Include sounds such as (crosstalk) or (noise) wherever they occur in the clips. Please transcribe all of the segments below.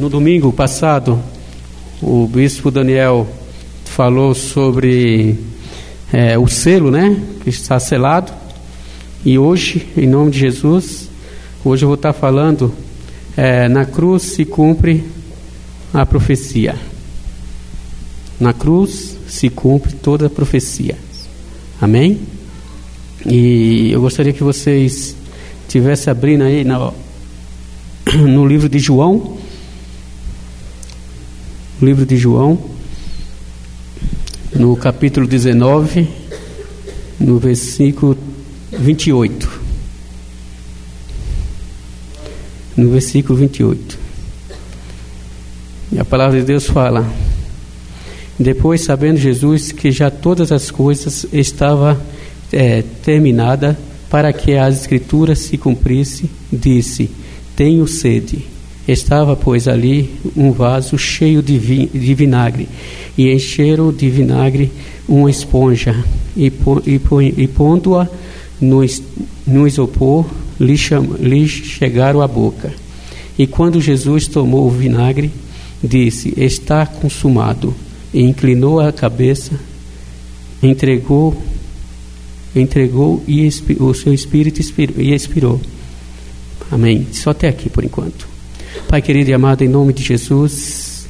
no domingo passado, o bispo Daniel falou sobre é, o selo, né? Que está selado. E hoje, em nome de Jesus, hoje eu vou estar falando é, na cruz se cumpre a profecia. Na cruz se cumpre toda a profecia. Amém? E eu gostaria que vocês tivessem abrindo aí no, (coughs) no livro de João. Livro de João, no capítulo 19, no versículo 28. No versículo 28. E a palavra de Deus fala: Depois, sabendo Jesus que já todas as coisas estavam é, terminadas, para que as escrituras se cumprissem, disse: Tenho sede. Estava, pois, ali um vaso cheio de, vi de vinagre, e encheram de vinagre uma esponja, e, e, e pondo-a no, no isopor, lhe, lhe chegaram à boca. E quando Jesus tomou o vinagre, disse: Está consumado. E inclinou a cabeça, entregou, entregou e o seu espírito expirou, e expirou. Amém. Só até aqui por enquanto. Pai querido e amado, em nome de Jesus,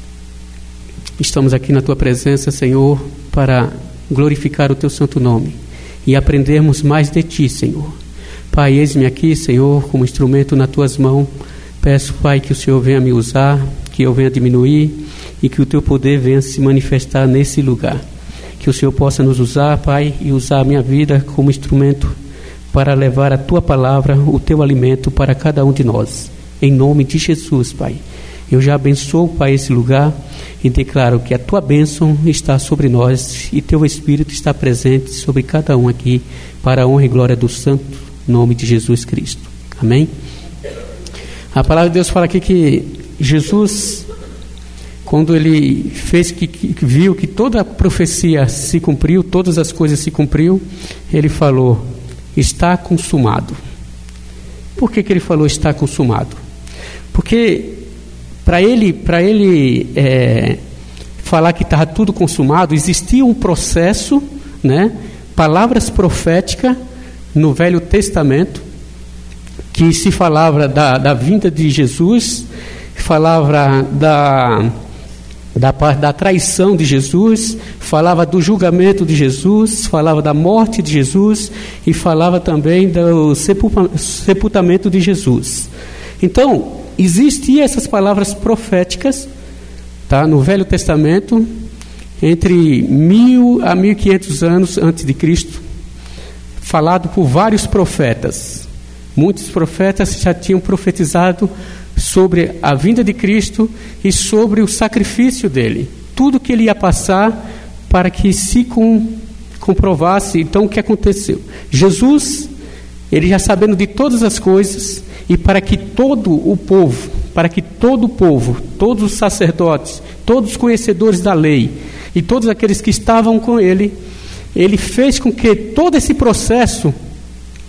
estamos aqui na tua presença, Senhor, para glorificar o teu santo nome e aprendermos mais de ti, Senhor. Pai, eis-me aqui, Senhor, como instrumento nas tuas mãos. Peço, Pai, que o Senhor venha me usar, que eu venha diminuir e que o teu poder venha se manifestar nesse lugar. Que o Senhor possa nos usar, Pai, e usar a minha vida como instrumento para levar a tua palavra, o teu alimento para cada um de nós. Em nome de Jesus, Pai. Eu já abençoo, Pai, esse lugar e declaro que a tua bênção está sobre nós e teu Espírito está presente sobre cada um aqui, para a honra e glória do santo nome de Jesus Cristo. Amém? A palavra de Deus fala aqui que Jesus, quando ele fez que, que viu que toda a profecia se cumpriu, todas as coisas se cumpriu, ele falou: está consumado. Por que, que ele falou está consumado? Porque para ele, para ele é, falar que estava tudo consumado, existia um processo, né? Palavras proféticas no Velho Testamento que se falava da, da vinda de Jesus, falava da, da, da traição de Jesus, falava do julgamento de Jesus, falava da morte de Jesus e falava também do sepultamento de Jesus. Então, existiam essas palavras proféticas tá, no Velho Testamento, entre mil a mil quinhentos anos antes de Cristo, falado por vários profetas. Muitos profetas já tinham profetizado sobre a vinda de Cristo e sobre o sacrifício dele. Tudo que ele ia passar para que se com, comprovasse então o que aconteceu. Jesus, ele já sabendo de todas as coisas, e para que todo o povo, para que todo o povo, todos os sacerdotes, todos os conhecedores da lei e todos aqueles que estavam com ele, ele fez com que todo esse processo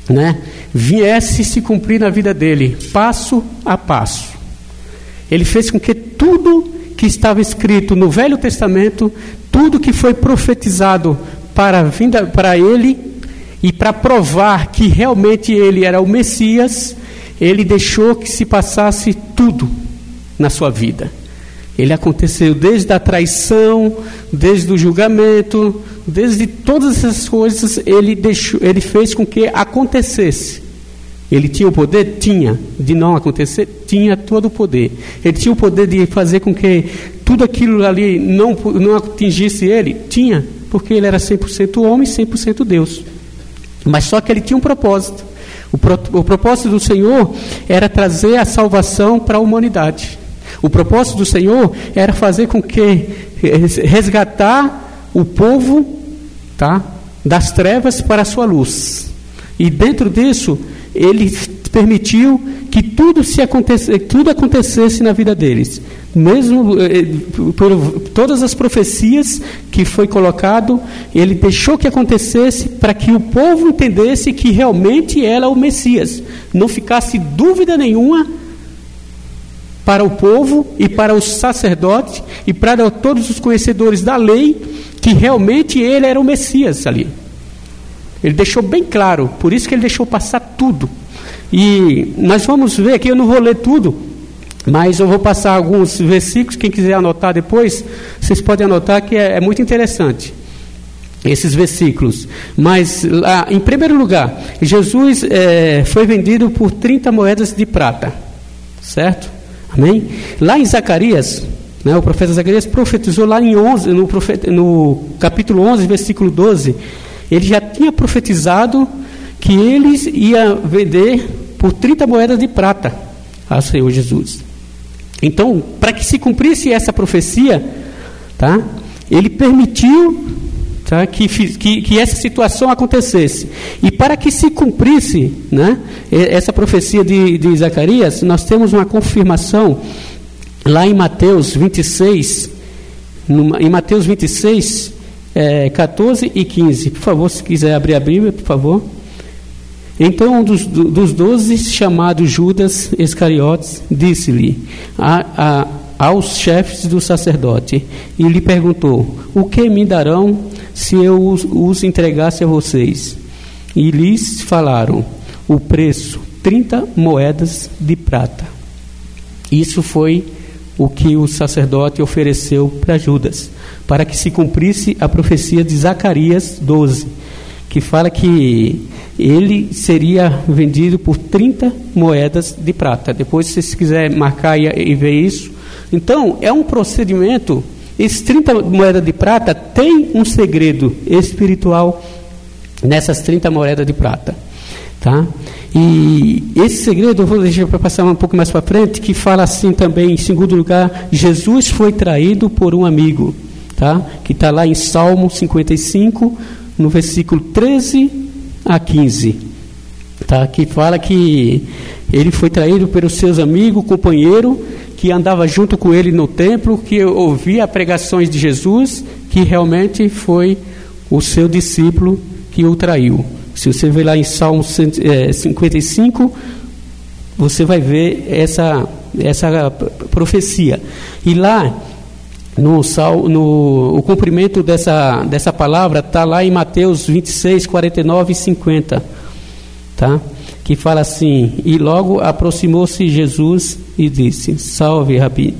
né, viesse se cumprir na vida dele, passo a passo. Ele fez com que tudo que estava escrito no Velho Testamento, tudo que foi profetizado para, vinda, para ele e para provar que realmente ele era o Messias, ele deixou que se passasse tudo na sua vida. Ele aconteceu desde a traição, desde o julgamento, desde todas essas coisas, ele, deixou, ele fez com que acontecesse. Ele tinha o poder? Tinha. De não acontecer? Tinha todo o poder. Ele tinha o poder de fazer com que tudo aquilo ali não, não atingisse ele? Tinha. Porque ele era 100% homem e 100% Deus. Mas só que ele tinha um propósito. O, pro, o propósito do Senhor era trazer a salvação para a humanidade. O propósito do Senhor era fazer com que resgatar o povo, tá, das trevas para a sua luz. E dentro disso, ele permitiu que tudo se acontecesse, tudo acontecesse na vida deles. Mesmo eh, por todas as profecias que foi colocado, ele deixou que acontecesse para que o povo entendesse que realmente era o Messias. Não ficasse dúvida nenhuma para o povo e para os sacerdotes e para todos os conhecedores da lei que realmente ele era o Messias ali. Ele deixou bem claro, por isso que ele deixou passar tudo. E nós vamos ver aqui, eu não vou ler tudo, mas eu vou passar alguns versículos, quem quiser anotar depois, vocês podem anotar que é, é muito interessante esses versículos. Mas, lá, em primeiro lugar, Jesus é, foi vendido por 30 moedas de prata, certo? Amém? Lá em Zacarias, né, o profeta Zacarias profetizou lá em 11, no, profeta, no capítulo 11, versículo 12, ele já tinha profetizado que eles ia vender por 30 moedas de prata ao Senhor Jesus. Então, para que se cumprisse essa profecia, tá? Ele permitiu tá? que, que, que essa situação acontecesse. E para que se cumprisse né, essa profecia de, de Zacarias, nós temos uma confirmação lá em Mateus 26, em Mateus 26, é, 14 e 15. Por favor, se quiser abrir a Bíblia, por favor. Então, um dos, dos doze, chamado Judas Iscariotes, disse-lhe a, a, aos chefes do sacerdote e lhe perguntou: O que me darão se eu os, os entregasse a vocês? E lhes falaram: O preço, 30 moedas de prata. Isso foi o que o sacerdote ofereceu para Judas, para que se cumprisse a profecia de Zacarias 12, que fala que ele seria vendido por 30 moedas de prata. Depois, se você quiser marcar e, ver isso. Então, é um procedimento. Esses 30 moedas de prata tem um segredo espiritual nessas 30 moedas de prata. Tá? E esse segredo eu vou deixar para passar um pouco mais para frente, que fala assim também, em segundo lugar, Jesus foi traído por um amigo, tá? que está lá em Salmo 55, no versículo 13 a 15, tá? que fala que ele foi traído pelos seus amigos, companheiro, que andava junto com ele no templo, que ouvia pregações de Jesus, que realmente foi o seu discípulo que o traiu. Se você ver lá em Salmo 55, é, você vai ver essa, essa profecia. E lá, no, no o cumprimento dessa, dessa palavra, está lá em Mateus 26, 49 e 50. Tá? Que fala assim: E logo aproximou-se Jesus e disse: Salve, Rabi.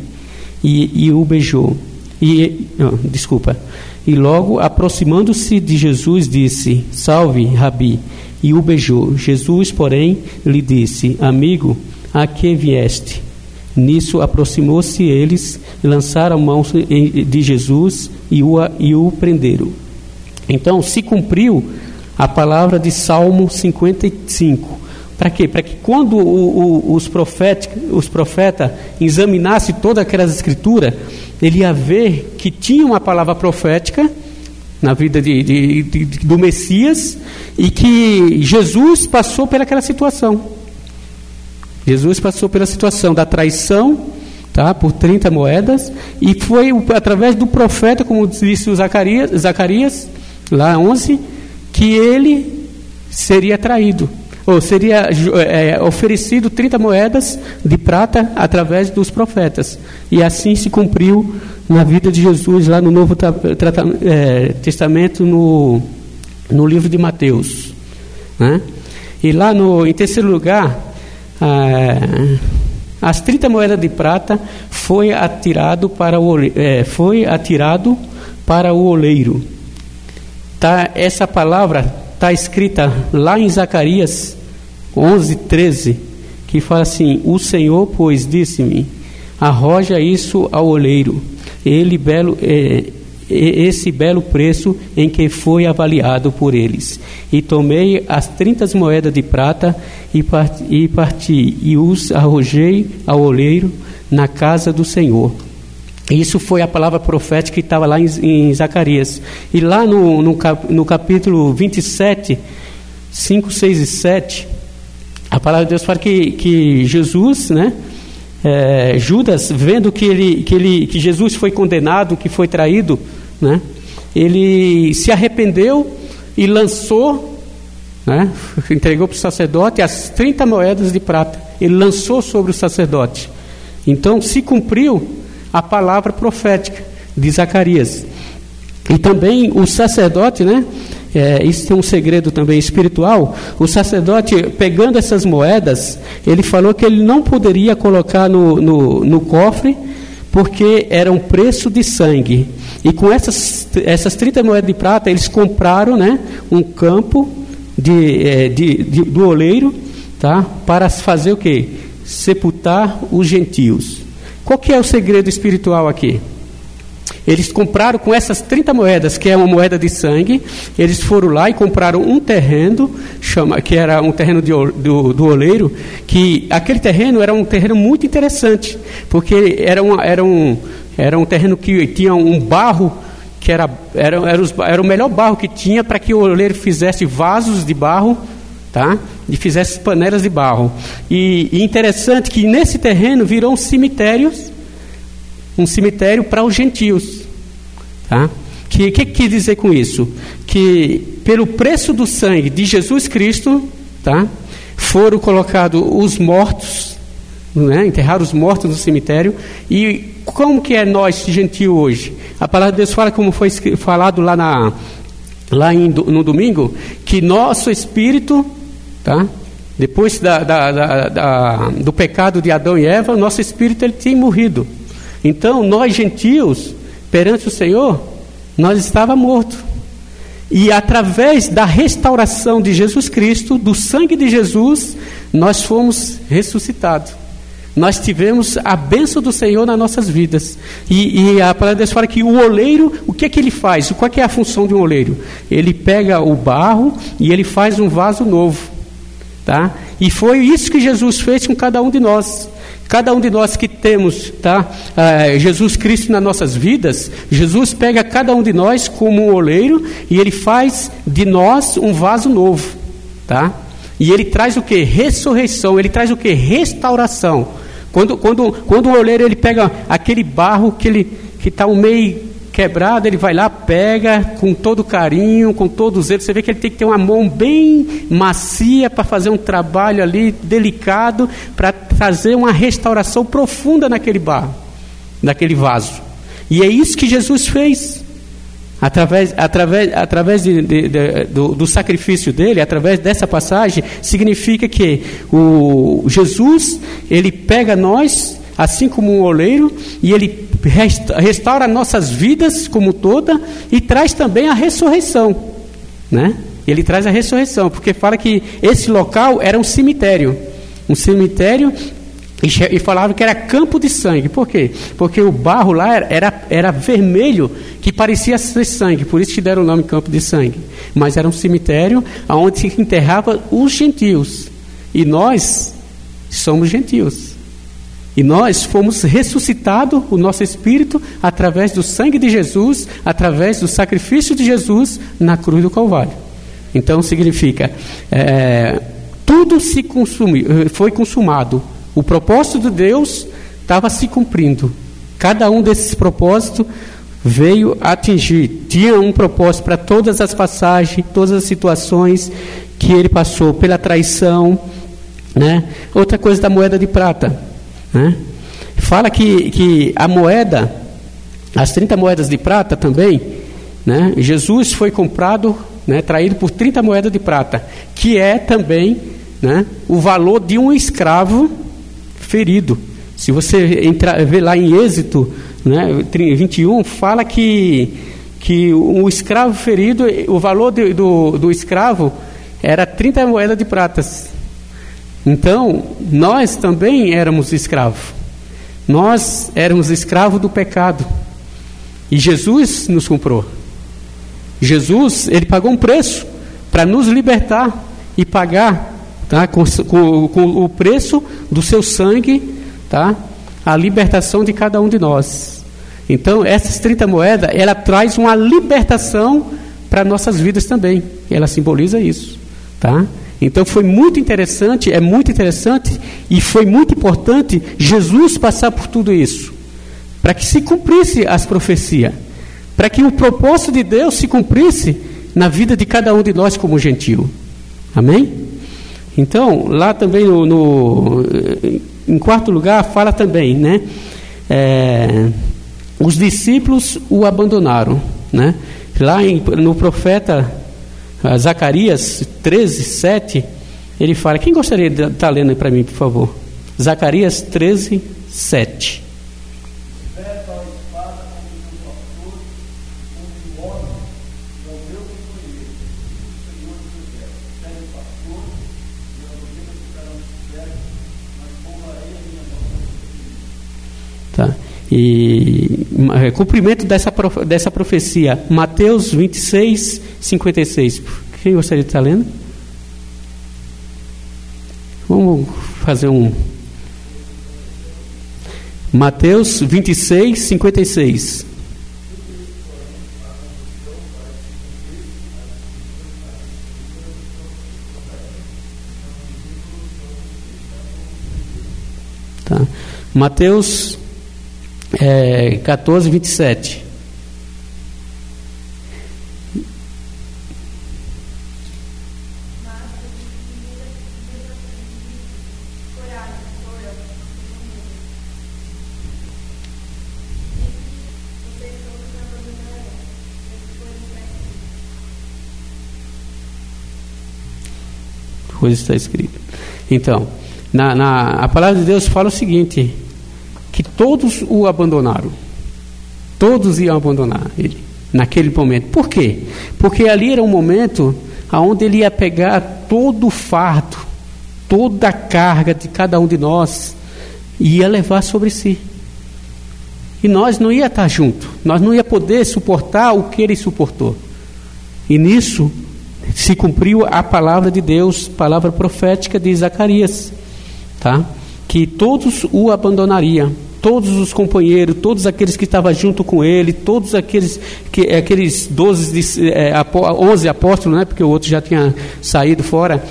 E, e o beijou. E, não, desculpa. E logo, aproximando-se de Jesus, disse: Salve, Rabi, e o beijou. Jesus, porém, lhe disse: Amigo, a que vieste? Nisso aproximou-se eles, lançaram mão de Jesus e o, e o prenderam. Então, se cumpriu a palavra de Salmo 55. Para quê? Para que quando o, o, os profetas os profeta examinassem todas aquelas escrituras, ele ia ver que tinha uma palavra profética na vida de, de, de, do Messias e que Jesus passou pelaquela situação. Jesus passou pela situação da traição, tá, por 30 moedas, e foi através do profeta, como disse o Zacarias, Zacarias lá 11, que ele seria traído ou seria é, oferecido 30 moedas de prata através dos profetas. E assim se cumpriu na vida de Jesus, lá no Novo é, Testamento, no, no livro de Mateus. Né? E lá no, em terceiro lugar, é, as 30 moedas de prata foi atirado para o, é, foi atirado para o oleiro. Tá, essa palavra está escrita lá em Zacarias 11, 13, que fala assim: O Senhor, pois, disse-me: arroja isso ao oleiro, ele belo, é, esse belo preço em que foi avaliado por eles. E tomei as trinta moedas de prata e parti, e parti, e os arrojei ao oleiro na casa do Senhor. Isso foi a palavra profética que estava lá em, em Zacarias. E lá no, no, cap, no capítulo 27, 5, 6 e 7, a palavra de Deus fala que, que Jesus, né? É, Judas, vendo que, ele, que, ele, que Jesus foi condenado, que foi traído, né? ele se arrependeu e lançou, né? (laughs) entregou para o sacerdote as 30 moedas de prata. Ele lançou sobre o sacerdote Então se cumpriu a palavra profética de Zacarias. E também o sacerdote, né? É, isso tem um segredo também espiritual. O sacerdote, pegando essas moedas, ele falou que ele não poderia colocar no, no, no cofre, porque era um preço de sangue. E com essas, essas 30 moedas de prata, eles compraram né, um campo de, é, de, de, do oleiro tá, para fazer o quê? Sepultar os gentios. Qual que é o segredo espiritual aqui? Eles compraram com essas 30 moedas, que é uma moeda de sangue, eles foram lá e compraram um terreno, chama, que era um terreno de, do, do oleiro, que aquele terreno era um terreno muito interessante, porque era, uma, era, um, era um terreno que tinha um barro que era, era, era, os, era o melhor barro que tinha para que o oleiro fizesse vasos de barro, tá? e fizesse panelas de barro. E, e interessante que nesse terreno virou um cemitério um cemitério para os gentios. Tá? Que que quer dizer com isso? Que pelo preço do sangue de Jesus Cristo, tá? Foram colocados os mortos, né? enterrar os mortos no cemitério. E como que é nós gentio hoje? A palavra de Deus fala como foi falado lá na lá em, no domingo que nosso espírito, tá? Depois da, da, da, do pecado de Adão e Eva, nosso espírito ele tem morrido. Então, nós gentios, perante o Senhor, nós estávamos mortos. E através da restauração de Jesus Cristo, do sangue de Jesus, nós fomos ressuscitados. Nós tivemos a bênção do Senhor nas nossas vidas. E, e a palavra de Deus fala que o oleiro, o que é que ele faz? Qual é a função de um oleiro? Ele pega o barro e ele faz um vaso novo. Tá? E foi isso que Jesus fez com cada um de nós. Cada um de nós que temos tá, uh, Jesus Cristo nas nossas vidas, Jesus pega cada um de nós como um oleiro e ele faz de nós um vaso novo. Tá? E ele traz o que? Ressurreição, ele traz o que? Restauração. Quando, quando, quando o oleiro ele pega aquele barro que ele que está um meio quebrado, ele vai lá, pega com todo carinho, com todo zelo. Você vê que ele tem que ter uma mão bem macia para fazer um trabalho ali delicado, para trazer uma restauração profunda naquele barro, naquele vaso. E é isso que Jesus fez. Através, através, através de, de, de, do, do, sacrifício dele, através dessa passagem, significa que o Jesus, ele pega nós, assim como um oleiro, e ele restaura nossas vidas como toda e traz também a ressurreição, né? Ele traz a ressurreição, porque fala que esse local era um cemitério, um cemitério e falava que era campo de sangue. Por quê? Porque o barro lá era, era, era, vermelho, que parecia ser sangue, por isso que deram o nome campo de sangue. Mas era um cemitério onde se enterrava os gentios. E nós somos gentios. E nós fomos ressuscitados, o nosso espírito, através do sangue de Jesus, através do sacrifício de Jesus na cruz do Calvário. Então significa, é, tudo se consumiu, foi consumado. O propósito de Deus estava se cumprindo. Cada um desses propósitos veio atingir. Tinha um propósito para todas as passagens, todas as situações que ele passou, pela traição. Né? Outra coisa da moeda de prata né? Fala que, que a moeda, as 30 moedas de prata também, né? Jesus foi comprado, né, traído por 30 moedas de prata, que é também né, o valor de um escravo ferido. Se você entrar, ver lá em Êxito né, 21, fala que, que o escravo ferido, o valor de, do, do escravo era 30 moedas de pratas. Então, nós também éramos escravos. Nós éramos escravos do pecado. E Jesus nos comprou. Jesus, ele pagou um preço para nos libertar e pagar tá, com, com, com, o preço do seu sangue tá, a libertação de cada um de nós. Então, essas 30 moedas, ela traz uma libertação para nossas vidas também. Ela simboliza isso. Tá? Então foi muito interessante, é muito interessante e foi muito importante Jesus passar por tudo isso, para que se cumprisse as profecias, para que o propósito de Deus se cumprisse na vida de cada um de nós como gentil. Amém? Então, lá também no, no em quarto lugar, fala também, né? É, os discípulos o abandonaram, né? Lá em, no profeta ah, Zacarias 13, 7, ele fala, quem gostaria de estar tá lendo para mim, por favor? Zacarias 13, 7. E é, cumprimento dessa, dessa profecia, Mateus 26, 56. Quem gostaria de estar lendo? Vamos fazer um. Mateus 26, 56. Tá. Mateus é, 14, 27. Coisa está escrita. Então, na, na, a palavra de Deus fala o seguinte: que todos o abandonaram. Todos iam abandonar ele naquele momento. Por quê? Porque ali era um momento onde ele ia pegar todo o fardo, toda a carga de cada um de nós e ia levar sobre si. E nós não ia estar junto, nós não ia poder suportar o que ele suportou. E nisso se cumpriu a palavra de Deus, palavra profética de Zacarias, tá? Que todos o abandonariam todos os companheiros, todos aqueles que estavam junto com ele, todos aqueles que aqueles 12, é, 11 apóstolos, né, porque o outro já tinha saído fora.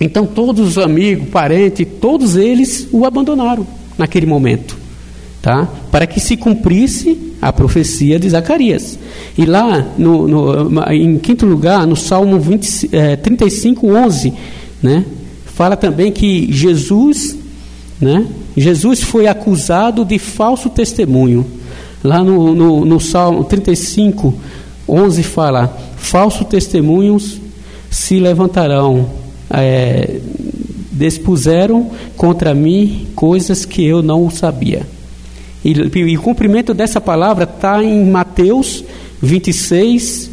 Então todos os amigos, parentes, todos eles o abandonaram naquele momento, tá? Para que se cumprisse a profecia de Zacarias. E lá, no, no em quinto lugar, no Salmo 20, é, 35, 11, né? Fala também que Jesus, né? Jesus foi acusado de falso testemunho. Lá no, no, no Salmo 35, 11 fala: falsos testemunhos se levantarão, é, dispuseram contra mim coisas que eu não sabia. E, e o cumprimento dessa palavra está em Mateus 26,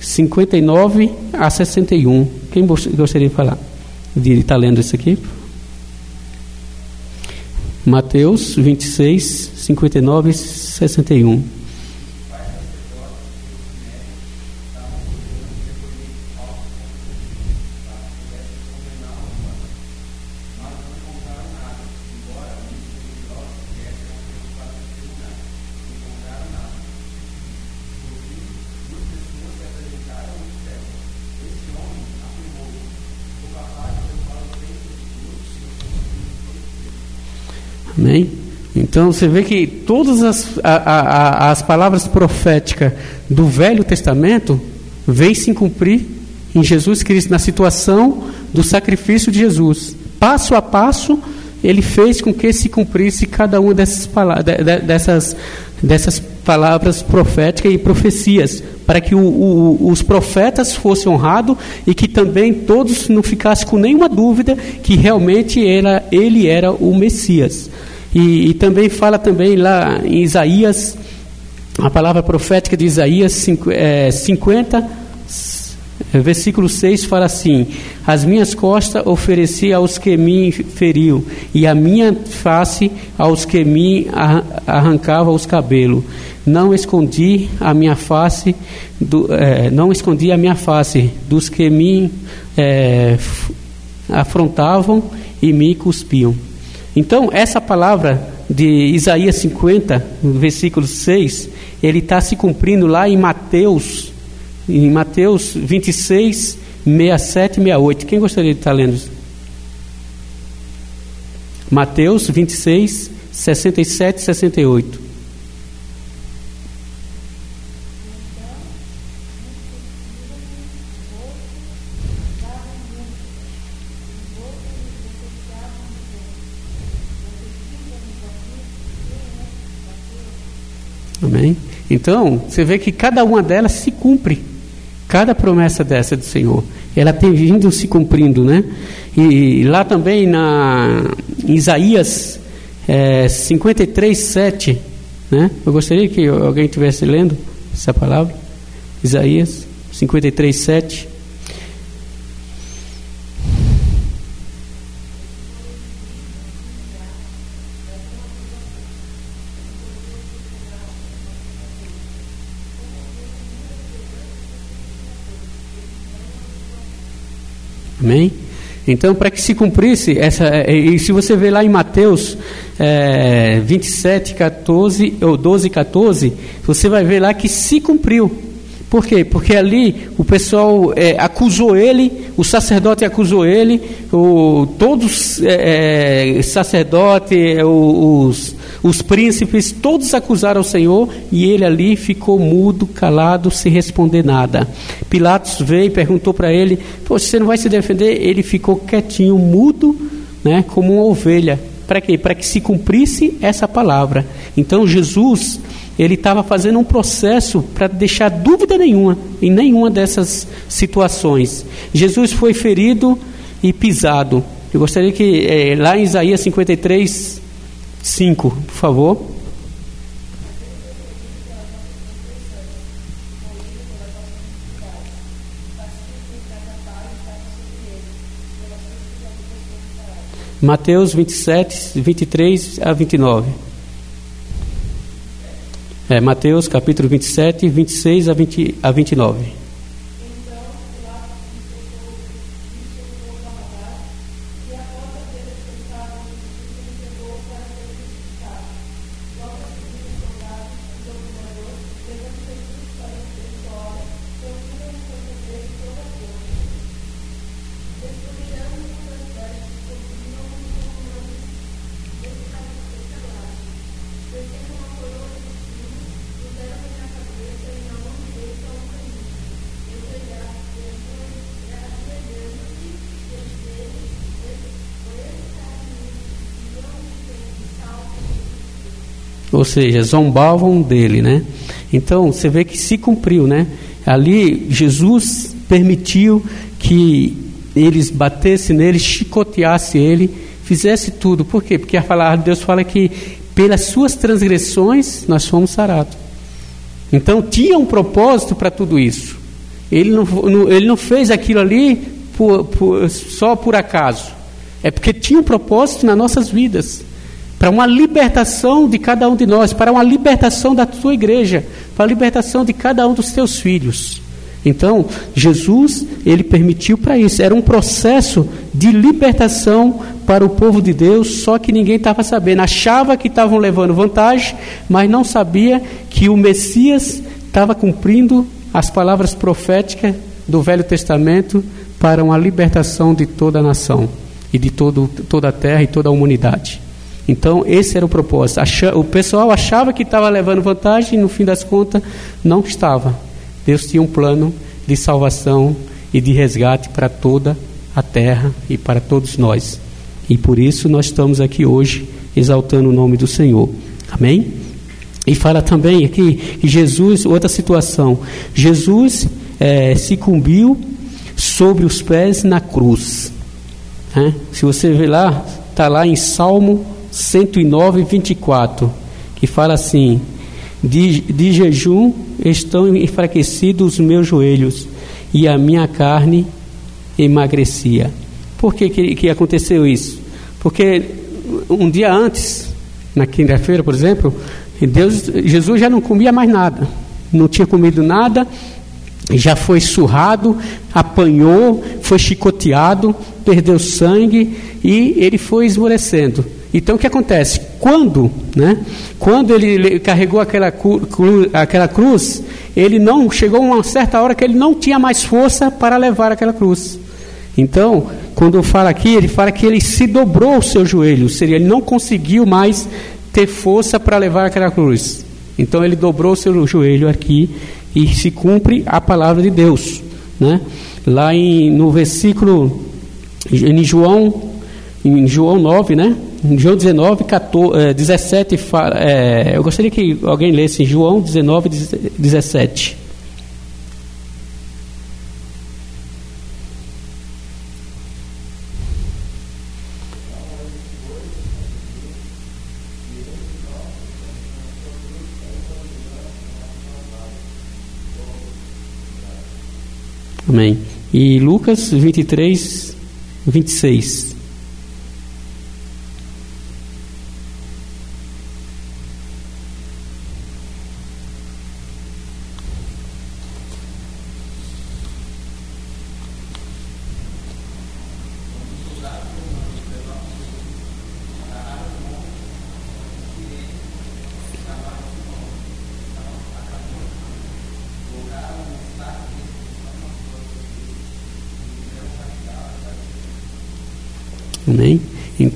59 a 61. Quem gostaria de falar? De estar tá lendo isso aqui? Mateus 26, 59 e 61. Então você vê que todas as, a, a, as palavras proféticas do Velho Testamento vêm se cumprir em Jesus Cristo, na situação do sacrifício de Jesus. Passo a passo, ele fez com que se cumprisse cada uma dessas, palavras, dessas, dessas palavras proféticas e profecias, para que o, o, os profetas fossem honrados e que também todos não ficassem com nenhuma dúvida que realmente era, ele era o Messias. E, e, também fala também lá em Isaías, a palavra profética de Isaías 50, é, versículo 6 fala assim: As minhas costas ofereci aos que me feriu, e a minha face aos que me arrancavam os cabelos. Não escondi a minha face, do, é, não escondi a minha face dos que me é, afrontavam e me cuspiam. Então, essa palavra de Isaías 50, versículo 6, ele está se cumprindo lá em Mateus, em Mateus 26, 67 e 68. Quem gostaria de estar lendo? Mateus 26, 67 e 68. Amém? Então, você vê que cada uma delas se cumpre. Cada promessa dessa do Senhor, ela tem vindo se cumprindo, né? E, lá também na em Isaías é, 53, 7, né? Eu gostaria que alguém estivesse lendo essa palavra. Isaías 53, 7. Amém? Então, para que se cumprisse essa. É, e se você vê lá em Mateus é, 27, 14, ou 12, 14, você vai ver lá que se cumpriu. Por quê? Porque ali o pessoal é, acusou ele, o sacerdote acusou ele, o, todos é, é sacerdote, é, os, os príncipes, todos acusaram o Senhor e ele ali ficou mudo, calado, sem responder nada. Pilatos veio e perguntou para ele: Você não vai se defender? Ele ficou quietinho, mudo, né, como uma ovelha. Para quê? Para que se cumprisse essa palavra. Então Jesus ele estava fazendo um processo para deixar dúvida nenhuma em nenhuma dessas situações. Jesus foi ferido e pisado. Eu gostaria que é, lá em Isaías 53, 5, por favor. Mateus 27, 23 a 29. É, Mateus capítulo 27, 26 a, 20, a 29. Ou seja, zombavam dele, né? Então você vê que se cumpriu, né? Ali Jesus permitiu que eles batessem nele, chicoteassem ele, fizesse tudo. Por quê? Porque a palavra de Deus fala que pelas suas transgressões nós fomos sarados. Então tinha um propósito para tudo isso. Ele não, ele não fez aquilo ali por, por, só por acaso. É porque tinha um propósito nas nossas vidas para uma libertação de cada um de nós, para uma libertação da tua igreja, para a libertação de cada um dos teus filhos. Então, Jesus, ele permitiu para isso. Era um processo de libertação para o povo de Deus, só que ninguém estava sabendo. Achava que estavam levando vantagem, mas não sabia que o Messias estava cumprindo as palavras proféticas do Velho Testamento para uma libertação de toda a nação e de todo, toda a terra e toda a humanidade. Então, esse era o propósito. O pessoal achava que estava levando vantagem e, no fim das contas, não estava. Deus tinha um plano de salvação e de resgate para toda a terra e para todos nós. E por isso nós estamos aqui hoje exaltando o nome do Senhor. Amém? E fala também aqui que Jesus, outra situação, Jesus é, se cumbiu sobre os pés na cruz. Né? Se você ver lá, está lá em Salmo 109, 24, que fala assim: de, de jejum estão enfraquecidos os meus joelhos e a minha carne emagrecia. Por que, que, que aconteceu isso? Porque um dia antes, na quinta-feira, por exemplo, Deus, Jesus já não comia mais nada, não tinha comido nada, já foi surrado, apanhou, foi chicoteado, perdeu sangue e ele foi esmorecendo. Então o que acontece? Quando, né, quando ele carregou aquela, cru, aquela cruz, ele não chegou a uma certa hora que ele não tinha mais força para levar aquela cruz. Então, quando fala aqui, ele fala que ele se dobrou o seu joelho, seja, ele não conseguiu mais ter força para levar aquela cruz. Então ele dobrou o seu joelho aqui e se cumpre a palavra de Deus, né? Lá em, no versículo em João em João 9, né? João 19, 14, 17 fala, é, eu gostaria que alguém lesse João 19, 17. Amém. E Lucas 23, 26.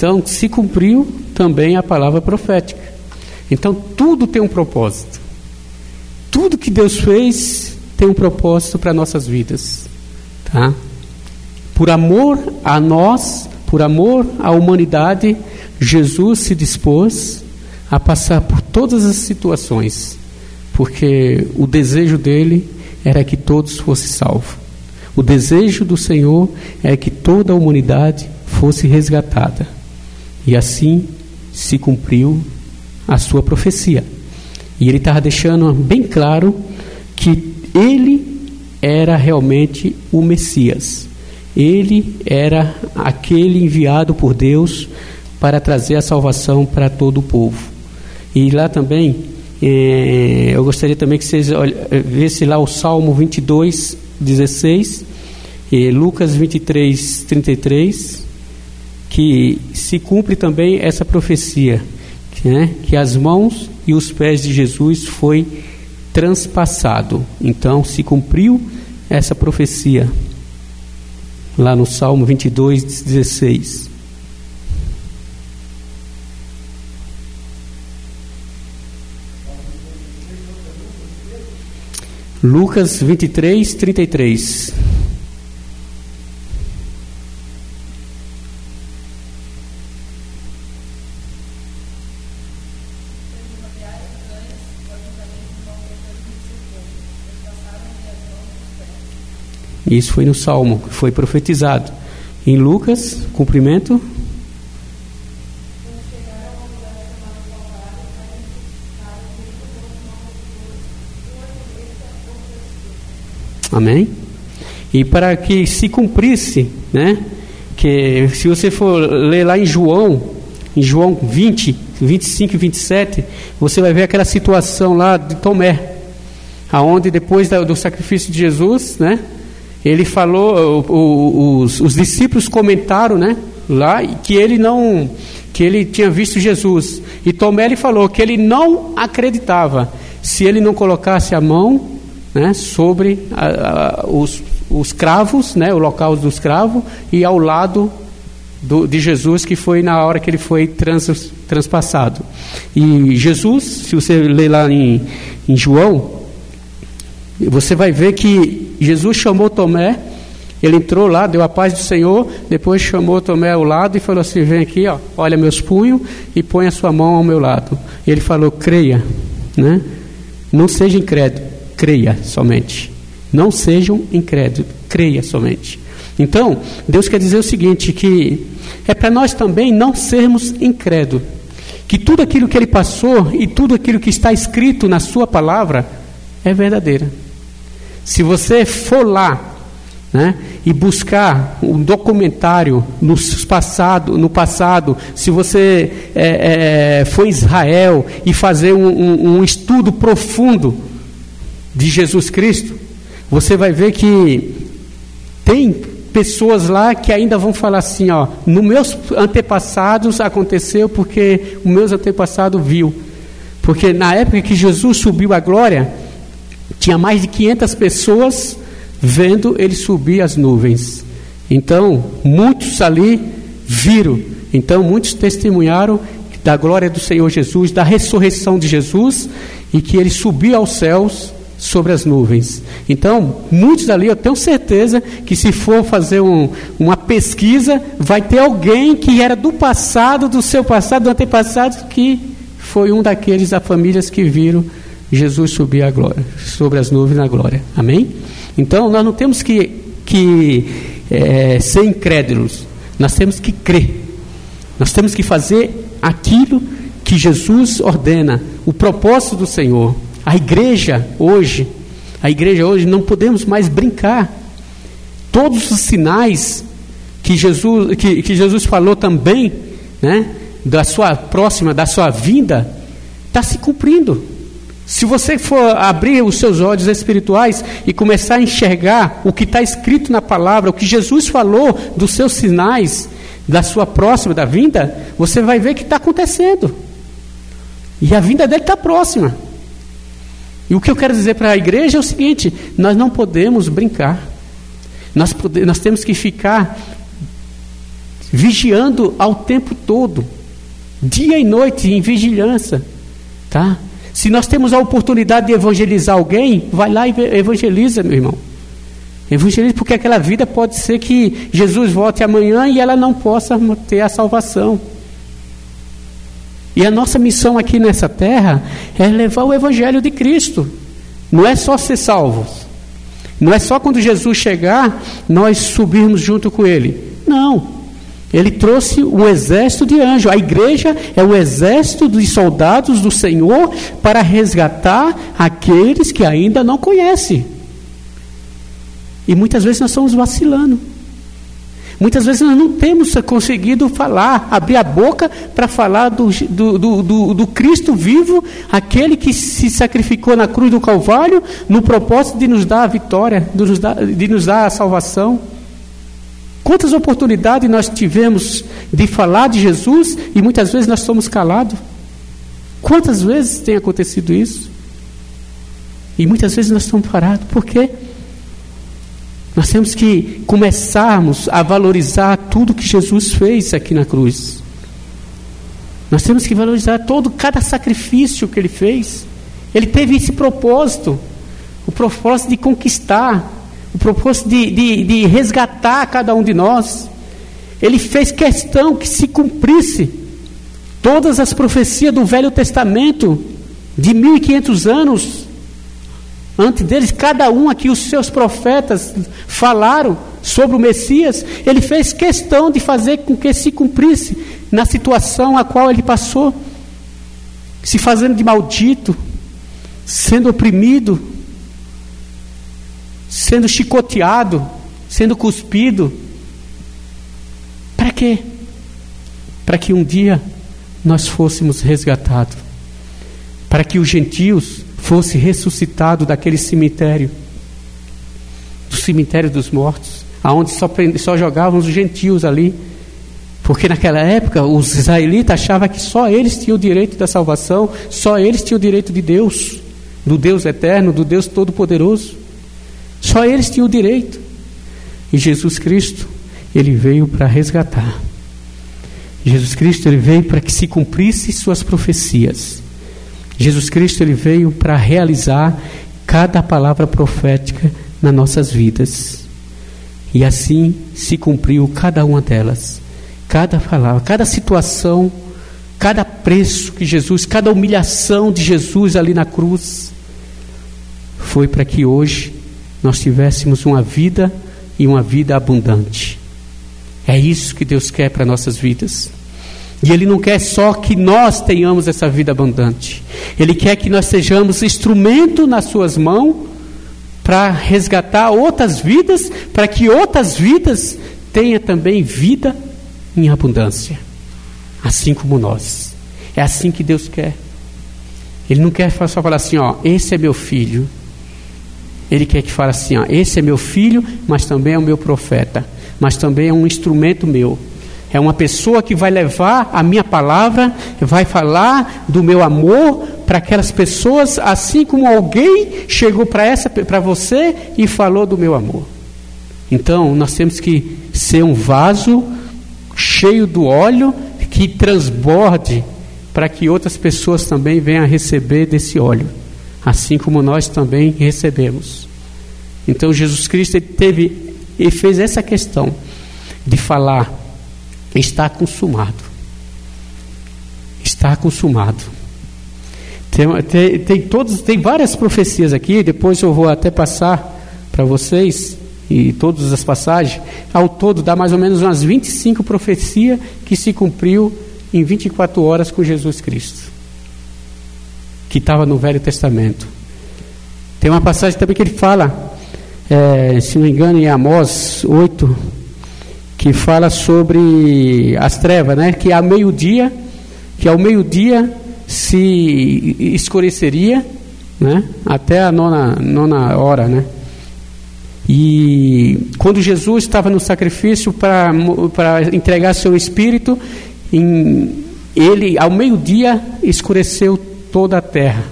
Então, se cumpriu também a palavra profética. Então, tudo tem um propósito. Tudo que Deus fez tem um propósito para nossas vidas. Tá? Por amor a nós, por amor à humanidade, Jesus se dispôs a passar por todas as situações, porque o desejo dele era que todos fossem salvos. O desejo do Senhor é que toda a humanidade fosse resgatada. E assim se cumpriu a sua profecia. E ele estava deixando bem claro que ele era realmente o Messias. Ele era aquele enviado por Deus para trazer a salvação para todo o povo. E lá também, é, eu gostaria também que vocês vissem lá o Salmo 22, 16, e Lucas 23, 33, que se cumpre também essa profecia, né, que as mãos e os pés de Jesus foi transpassado. Então se cumpriu essa profecia lá no Salmo 22, 16. Lucas 23, 33. Isso foi no Salmo, foi profetizado. Em Lucas, cumprimento. Amém? E para que se cumprisse, né? Que se você for ler lá em João, em João 20, 25 e 27, você vai ver aquela situação lá de Tomé, aonde depois do sacrifício de Jesus, né? Ele falou, o, o, os, os, discípulos comentaram, né, lá, que ele não, que ele tinha visto Jesus. E Tomé ele falou que ele não acreditava se ele não colocasse a mão, né, sobre a, a, os, os cravos, né, o local dos cravos, e ao lado do, de Jesus, que foi na hora que ele foi trans, transpassado. E Jesus, se você ler lá em, em João, você vai ver que Jesus chamou Tomé, ele entrou lá, deu a paz do Senhor, depois chamou Tomé ao lado e falou assim: Vem aqui, ó, olha meus punhos e põe a sua mão ao meu lado. Ele falou: Creia, né? Não seja incrédulo, creia somente. Não sejam incrédulos, creia somente. Então, Deus quer dizer o seguinte: que é para nós também não sermos incrédulos. Que tudo aquilo que ele passou e tudo aquilo que está escrito na sua palavra é verdadeira. Se você for lá né, e buscar um documentário no passado, no passado se você é, é, for Israel e fazer um, um, um estudo profundo de Jesus Cristo, você vai ver que tem pessoas lá que ainda vão falar assim, ó, nos meus antepassados aconteceu porque o meus antepassado viu. Porque na época que Jesus subiu à glória, tinha mais de 500 pessoas vendo ele subir as nuvens. Então, muitos ali viram. Então, muitos testemunharam da glória do Senhor Jesus, da ressurreição de Jesus e que ele subiu aos céus sobre as nuvens. Então, muitos ali, eu tenho certeza que se for fazer um, uma pesquisa, vai ter alguém que era do passado, do seu passado, do antepassado, que foi um daqueles da famílias que viram Jesus subir glória, sobre as nuvens na glória. Amém? Então, nós não temos que, que é, ser incrédulos, nós temos que crer. Nós temos que fazer aquilo que Jesus ordena, o propósito do Senhor. A igreja hoje, a igreja hoje não podemos mais brincar. Todos os sinais que Jesus, que, que Jesus falou também, né, da sua próxima, da sua vinda, está se cumprindo. Se você for abrir os seus olhos espirituais e começar a enxergar o que está escrito na palavra, o que Jesus falou dos seus sinais, da sua próxima, da vinda, você vai ver que está acontecendo. E a vinda dele está próxima. E o que eu quero dizer para a igreja é o seguinte: nós não podemos brincar. Nós, pode, nós temos que ficar vigiando ao tempo todo, dia e noite, em vigilância. Tá? Se nós temos a oportunidade de evangelizar alguém, vai lá e evangeliza, meu irmão. Evangelize, porque aquela vida pode ser que Jesus volte amanhã e ela não possa ter a salvação. E a nossa missão aqui nessa terra é levar o Evangelho de Cristo. Não é só ser salvos. Não é só quando Jesus chegar, nós subirmos junto com Ele. Não. Ele trouxe um exército de anjos. A igreja é o exército de soldados do Senhor para resgatar aqueles que ainda não conhecem. E muitas vezes nós estamos vacilando. Muitas vezes nós não temos conseguido falar, abrir a boca para falar do, do, do, do, Cristo vivo, aquele que se sacrificou na cruz do Calvário, no propósito de nos dar a vitória, de nos dar, de nos dar a salvação. Quantas oportunidades nós tivemos de falar de Jesus e muitas vezes nós somos calados? Quantas vezes tem acontecido isso? E muitas vezes nós estamos parados. Por quê? Nós temos que começarmos a valorizar tudo que Jesus fez aqui na cruz. Nós temos que valorizar todo, cada sacrifício que ele fez. Ele teve esse propósito, o propósito de conquistar, o propósito de, de, de resgatar cada um de nós. Ele fez questão que se cumprisse todas as profecias do Velho Testamento de 1500 anos Antes deles, cada um aqui, os seus profetas falaram sobre o Messias. Ele fez questão de fazer com que se cumprisse na situação a qual ele passou, se fazendo de maldito, sendo oprimido, sendo chicoteado, sendo cuspido. Para quê? Para que um dia nós fôssemos resgatados. Para que os gentios fosse ressuscitado daquele cemitério, do cemitério dos mortos, aonde só, só jogavam os gentios ali. Porque naquela época os israelitas achavam que só eles tinham o direito da salvação, só eles tinham o direito de Deus, do Deus eterno, do Deus todo-poderoso. Só eles tinham o direito. E Jesus Cristo, ele veio para resgatar. Jesus Cristo, ele veio para que se cumprisse suas profecias. Jesus Cristo ele veio para realizar cada palavra profética nas nossas vidas. E assim se cumpriu cada uma delas. Cada palavra, cada situação, cada preço que Jesus, cada humilhação de Jesus ali na cruz, foi para que hoje nós tivéssemos uma vida e uma vida abundante. É isso que Deus quer para nossas vidas. E Ele não quer só que nós tenhamos essa vida abundante. Ele quer que nós sejamos instrumento nas Suas mãos para resgatar outras vidas, para que outras vidas tenham também vida em abundância, assim como nós. É assim que Deus quer. Ele não quer só falar assim, ó, esse é meu filho. Ele quer que fale assim, ó, esse é meu filho, mas também é o meu profeta, mas também é um instrumento meu é uma pessoa que vai levar a minha palavra, vai falar do meu amor para aquelas pessoas, assim como alguém chegou para essa para você e falou do meu amor. Então, nós temos que ser um vaso cheio do óleo que transborde para que outras pessoas também venham a receber desse óleo. Assim como nós também recebemos. Então Jesus Cristo teve e fez essa questão de falar está consumado. Está consumado. Tem, tem, tem, todos, tem várias profecias aqui, depois eu vou até passar para vocês, e todas as passagens. Ao todo dá mais ou menos umas 25 profecias que se cumpriu em 24 horas com Jesus Cristo, que estava no Velho Testamento. Tem uma passagem também que ele fala, é, se não me engano, em Amós 8, que fala sobre as trevas, né? Que ao meio-dia, que ao meio-dia se escureceria, né? Até a nona, nona hora, né? E quando Jesus estava no sacrifício para entregar seu espírito, em, ele, ao meio-dia, escureceu toda a terra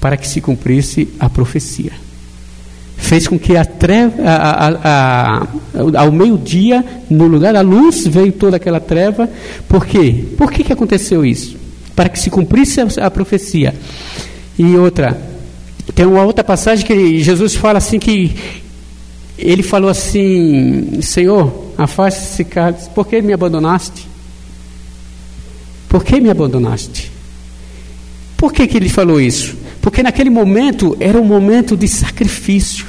para que se cumprisse a profecia fez com que a treva, a, a, a, ao meio-dia, no lugar da luz, veio toda aquela treva. Por quê? Por que, que aconteceu isso? Para que se cumprisse a, profecia. E outra, tem uma outra passagem que Jesus fala assim que ele falou assim, Senhor, afaste-se, por que me abandonaste? Por que me abandonaste? Por que, que ele falou isso? Porque naquele momento era um momento de sacrifício.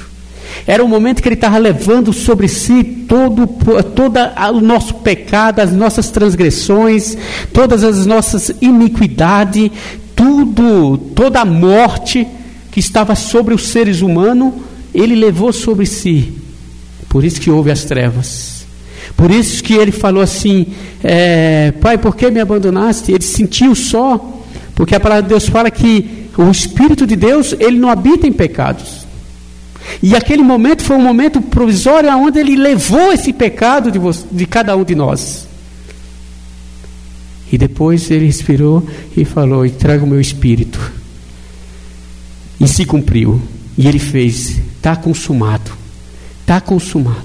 Era um momento que ele estava levando sobre si todo, todo o nosso pecado, as nossas transgressões, todas as nossas iniquidades, tudo, toda a morte que estava sobre os seres humanos, ele levou sobre si. Por isso que houve as trevas. Por isso que ele falou assim: é, Pai, por que me abandonaste? Ele sentiu só, porque a palavra de Deus fala que o Espírito de Deus, ele não habita em pecados. E aquele momento foi um momento provisório onde ele levou esse pecado de, você, de cada um de nós. E depois ele respirou e falou: e traga o meu espírito. E se cumpriu. E ele fez: está consumado. Está consumado.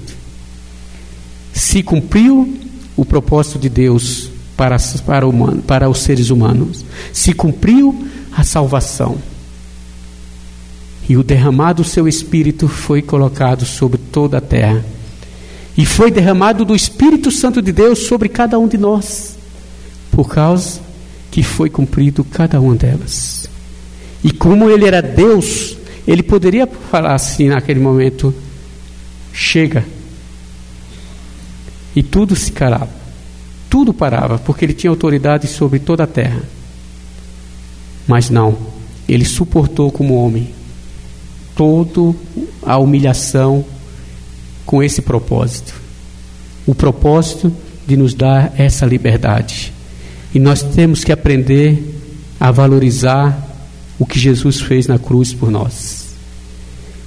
Se cumpriu o propósito de Deus para, para, humano, para os seres humanos. Se cumpriu a salvação. E o derramado do seu Espírito foi colocado sobre toda a terra. E foi derramado do Espírito Santo de Deus sobre cada um de nós, por causa que foi cumprido cada uma delas. E como ele era Deus, ele poderia falar assim naquele momento: chega. E tudo se calava, tudo parava, porque ele tinha autoridade sobre toda a terra. Mas não, ele suportou como homem toda a humilhação com esse propósito. O propósito de nos dar essa liberdade. E nós temos que aprender a valorizar o que Jesus fez na cruz por nós.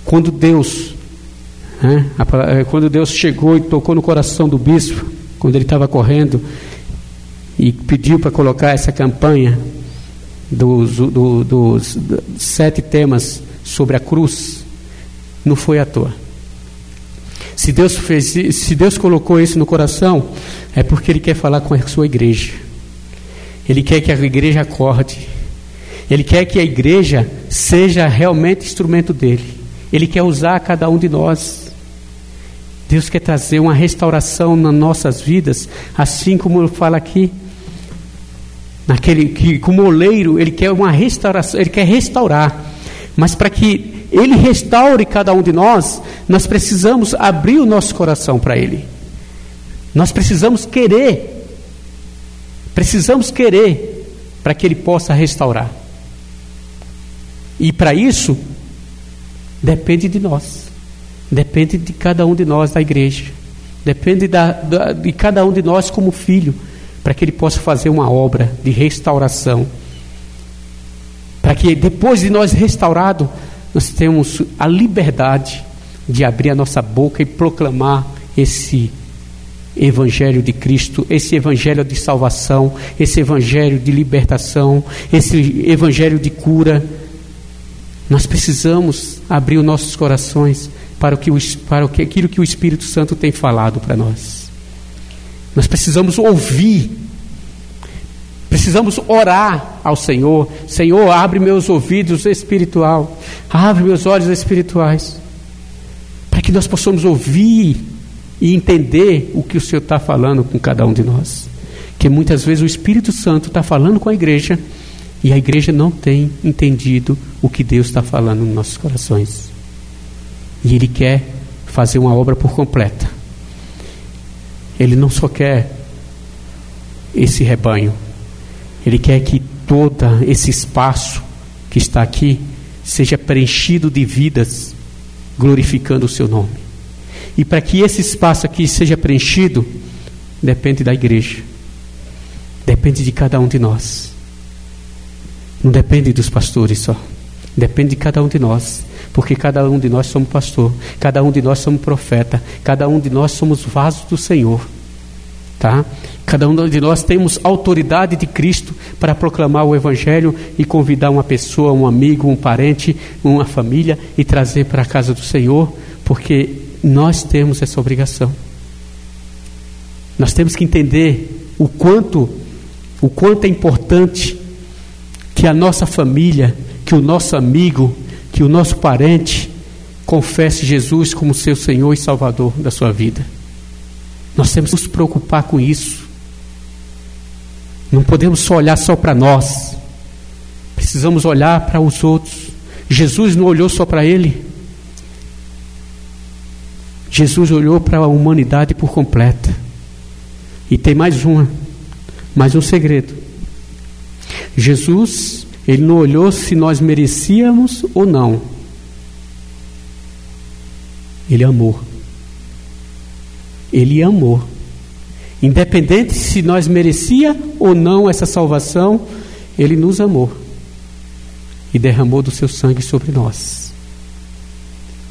Quando Deus, né, quando Deus chegou e tocou no coração do bispo, quando ele estava correndo e pediu para colocar essa campanha dos, do, dos sete temas sobre a cruz, não foi à toa. Se Deus fez, se Deus colocou isso no coração, é porque Ele quer falar com a sua igreja. Ele quer que a igreja acorde. Ele quer que a igreja seja realmente instrumento dele. Ele quer usar cada um de nós. Deus quer trazer uma restauração nas nossas vidas, assim como fala aqui naquele que como oleiro ele quer uma restauração, ele quer restaurar. Mas para que ele restaure cada um de nós, nós precisamos abrir o nosso coração para ele. Nós precisamos querer. Precisamos querer para que ele possa restaurar. E para isso depende de nós. Depende de cada um de nós da igreja. Depende da, da, de cada um de nós como filho para que ele possa fazer uma obra de restauração. Para que depois de nós restaurado, nós temos a liberdade de abrir a nossa boca e proclamar esse evangelho de Cristo, esse evangelho de salvação, esse evangelho de libertação, esse evangelho de cura. Nós precisamos abrir os nossos corações para, o que, para aquilo que o Espírito Santo tem falado para nós. Nós precisamos ouvir, Precisamos orar ao Senhor. Senhor, abre meus ouvidos espiritual, abre meus olhos espirituais, para que nós possamos ouvir e entender o que o Senhor está falando com cada um de nós. Que muitas vezes o Espírito Santo está falando com a igreja e a igreja não tem entendido o que Deus está falando nos nossos corações. E Ele quer fazer uma obra por completa. Ele não só quer esse rebanho, Ele quer que todo esse espaço que está aqui seja preenchido de vidas, glorificando o Seu nome. E para que esse espaço aqui seja preenchido, depende da igreja, depende de cada um de nós. Não depende dos pastores só, depende de cada um de nós, porque cada um de nós somos pastor, cada um de nós somos profeta, cada um de nós somos vasos do Senhor. Tá? Cada um de nós temos autoridade de Cristo para proclamar o Evangelho e convidar uma pessoa, um amigo, um parente, uma família e trazer para a casa do Senhor, porque nós temos essa obrigação. Nós temos que entender o quanto, o quanto é importante que a nossa família, que o nosso amigo, que o nosso parente confesse Jesus como seu Senhor e Salvador da sua vida. Nós temos que nos preocupar com isso. Não podemos só olhar só para nós. Precisamos olhar para os outros. Jesus não olhou só para ele. Jesus olhou para a humanidade por completa. E tem mais uma, mais um segredo. Jesus, ele não olhou se nós merecíamos ou não. Ele amou. Ele amou. Independente se nós merecia ou não essa salvação, ele nos amou e derramou do seu sangue sobre nós.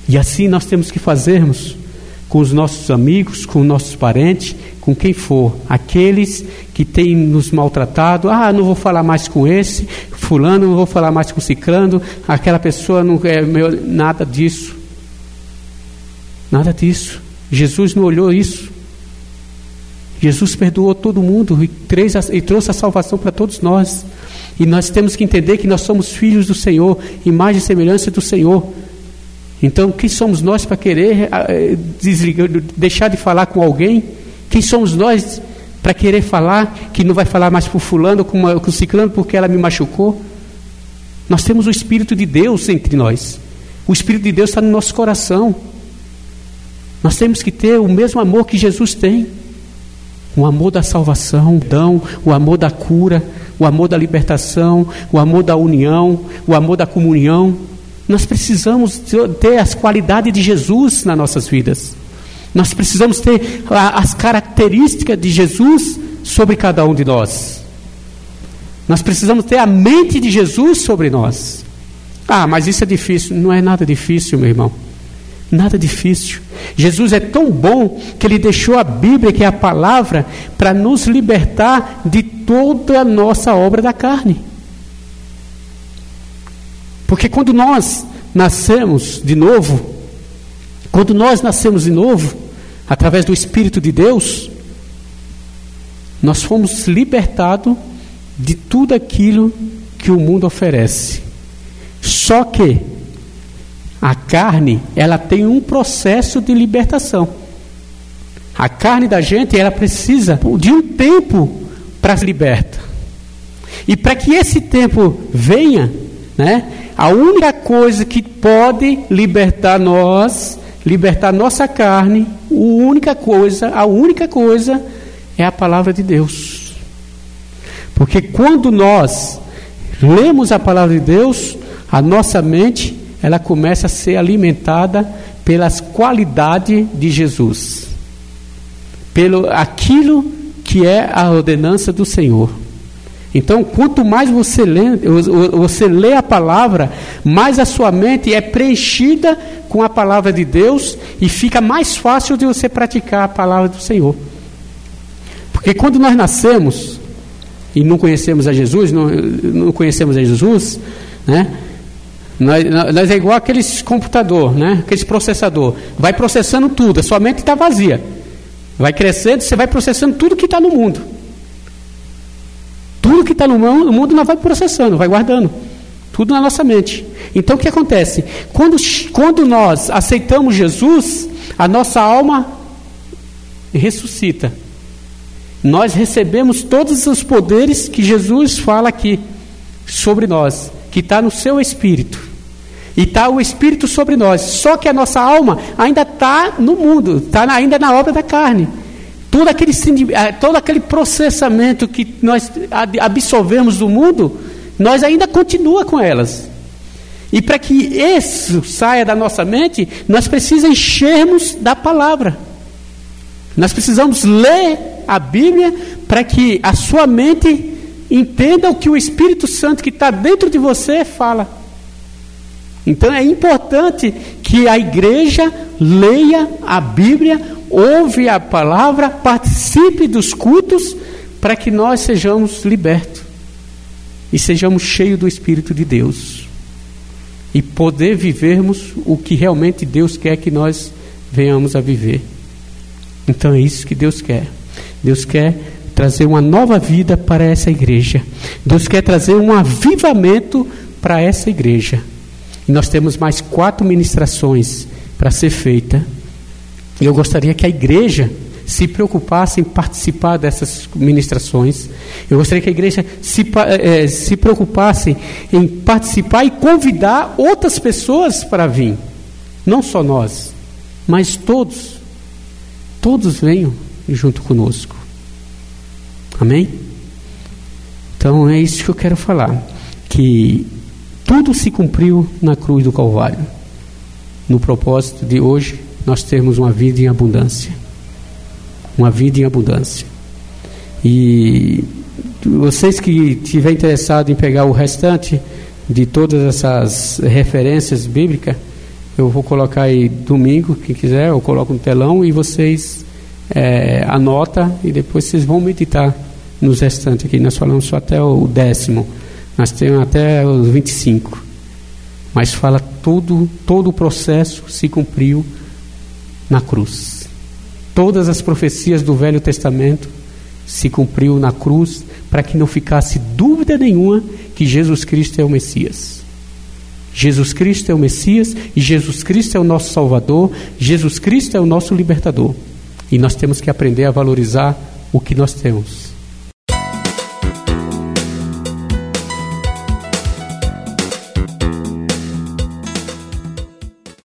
E assim nós temos que fazermos com os nossos amigos, com os nossos parentes, com quem for, aqueles que têm nos maltratado, ah, não vou falar mais com esse, fulano, não vou falar mais com ciclano, aquela pessoa não é meu, nada disso. Nada disso. Jesus não olhou isso. Jesus perdoou todo mundo e, trouxe a salvação para todos nós. E nós temos que entender que nós somos filhos do Senhor, imagem e semelhança do Senhor. Então, quem somos nós para querer eh, desligar, deixar de falar com alguém? Quem somos nós para querer falar que não vai falar mais com fulano, com, uma, com ciclano porque ela me machucou? Nós temos o Espírito de Deus entre nós. O Espírito de Deus está no nosso coração. Nós temos que ter o mesmo amor que Jesus tem. O amor da salvação, o amor da cura, o amor da libertação, o amor da união, o amor da comunhão. Nós precisamos ter as qualidades de Jesus nas nossas vidas. Nós precisamos ter as características de Jesus sobre cada um de nós. Nós precisamos ter a mente de Jesus sobre nós. Ah, mas isso é difícil. Não é nada difícil, meu irmão. Nada difícil. Jesus é tão bom que ele deixou a Bíblia, que é a palavra, para nos libertar de toda a nossa obra da carne. Porque quando nós nascemos de novo, quando nós nascemos de novo, através do Espírito de Deus, nós fomos libertados de tudo aquilo que o mundo oferece. Só que a carne, ela tem um processo de libertação. A carne da gente, ela precisa de um tempo para se liberta. E para que esse tempo venha, né, a única coisa que pode libertar nós, libertar nossa carne, a única coisa, a única coisa é a palavra de Deus. Porque quando nós lemos a palavra de Deus, a nossa mente, ela começa a ser alimentada pelas qualidades de Jesus. Pelo aquilo que é a ordenança do Senhor. Então, quanto mais você lê, você lê a palavra, mais a sua mente é preenchida com a palavra de Deus e fica mais fácil de você praticar a palavra do Senhor. Porque quando nós nascemos e não conhecemos a Jesus, não, não conhecemos a Jesus, né? Nós, nós é igual aqueles computador, né? Aqueles processador. Vai processando tudo, a sua mente está vazia. Vai crescendo, você vai processando tudo que está no mundo tudo que está no mundo nós vai processando, vai guardando. Tudo na nossa mente. Então o que acontece? Quando, quando nós aceitamos Jesus, a nossa alma ressuscita. Nós recebemos todos os poderes que Jesus fala aqui sobre nós, que está no seu espírito. E está o Espírito sobre nós. Só que a nossa alma ainda está no mundo, está ainda na obra da carne. Todo aquele, eh, todo aquele processamento que nós absorvemos do mundo, nós ainda continua com elas. E para que isso saia da nossa mente, nós precisamos enchermos da palavra. Nós precisamos ler a Bíblia para que a sua mente entenda o que o Espírito Santo que está dentro de você fala. Então é importante que a igreja leia a Bíblia, ouve a palavra, participe dos cultos, para que nós sejamos libertos e sejamos cheios do Espírito de Deus e poder vivermos o que realmente Deus quer que nós venhamos a viver. Então é isso que Deus quer. Deus quer trazer uma nova vida para essa igreja. Deus quer trazer um avivamento para essa igreja. E nós temos mais quatro ministrações para ser feita. Eu gostaria que a igreja se preocupasse em participar dessas ministrações. Eu gostaria que a igreja se, eh, se preocupasse em participar e convidar outras pessoas para vir. Não só nós, mas todos. Todos venham junto conosco. Amém? Então é isso que eu quero falar. Que tudo se cumpriu na cruz do Calvário. No propósito de hoje, nós termos uma vida em abundância. Uma vida em abundância. E vocês que estiverem interessados em pegar o restante de todas essas referências bíblicas, eu vou colocar aí domingo, quem quiser, eu coloco no telão e vocês é, anota e depois vocês vão meditar nos restantes aqui. Nós falamos só até o décimo. Nós temos até os 25. Mas fala todo, todo o processo se cumpriu na cruz. Todas as profecias do Velho Testamento se cumpriu na cruz para que não ficasse dúvida nenhuma que Jesus Cristo é o Messias. Jesus Cristo é o Messias e Jesus Cristo é o nosso Salvador, Jesus Cristo é o nosso libertador. E nós temos que aprender a valorizar o que nós temos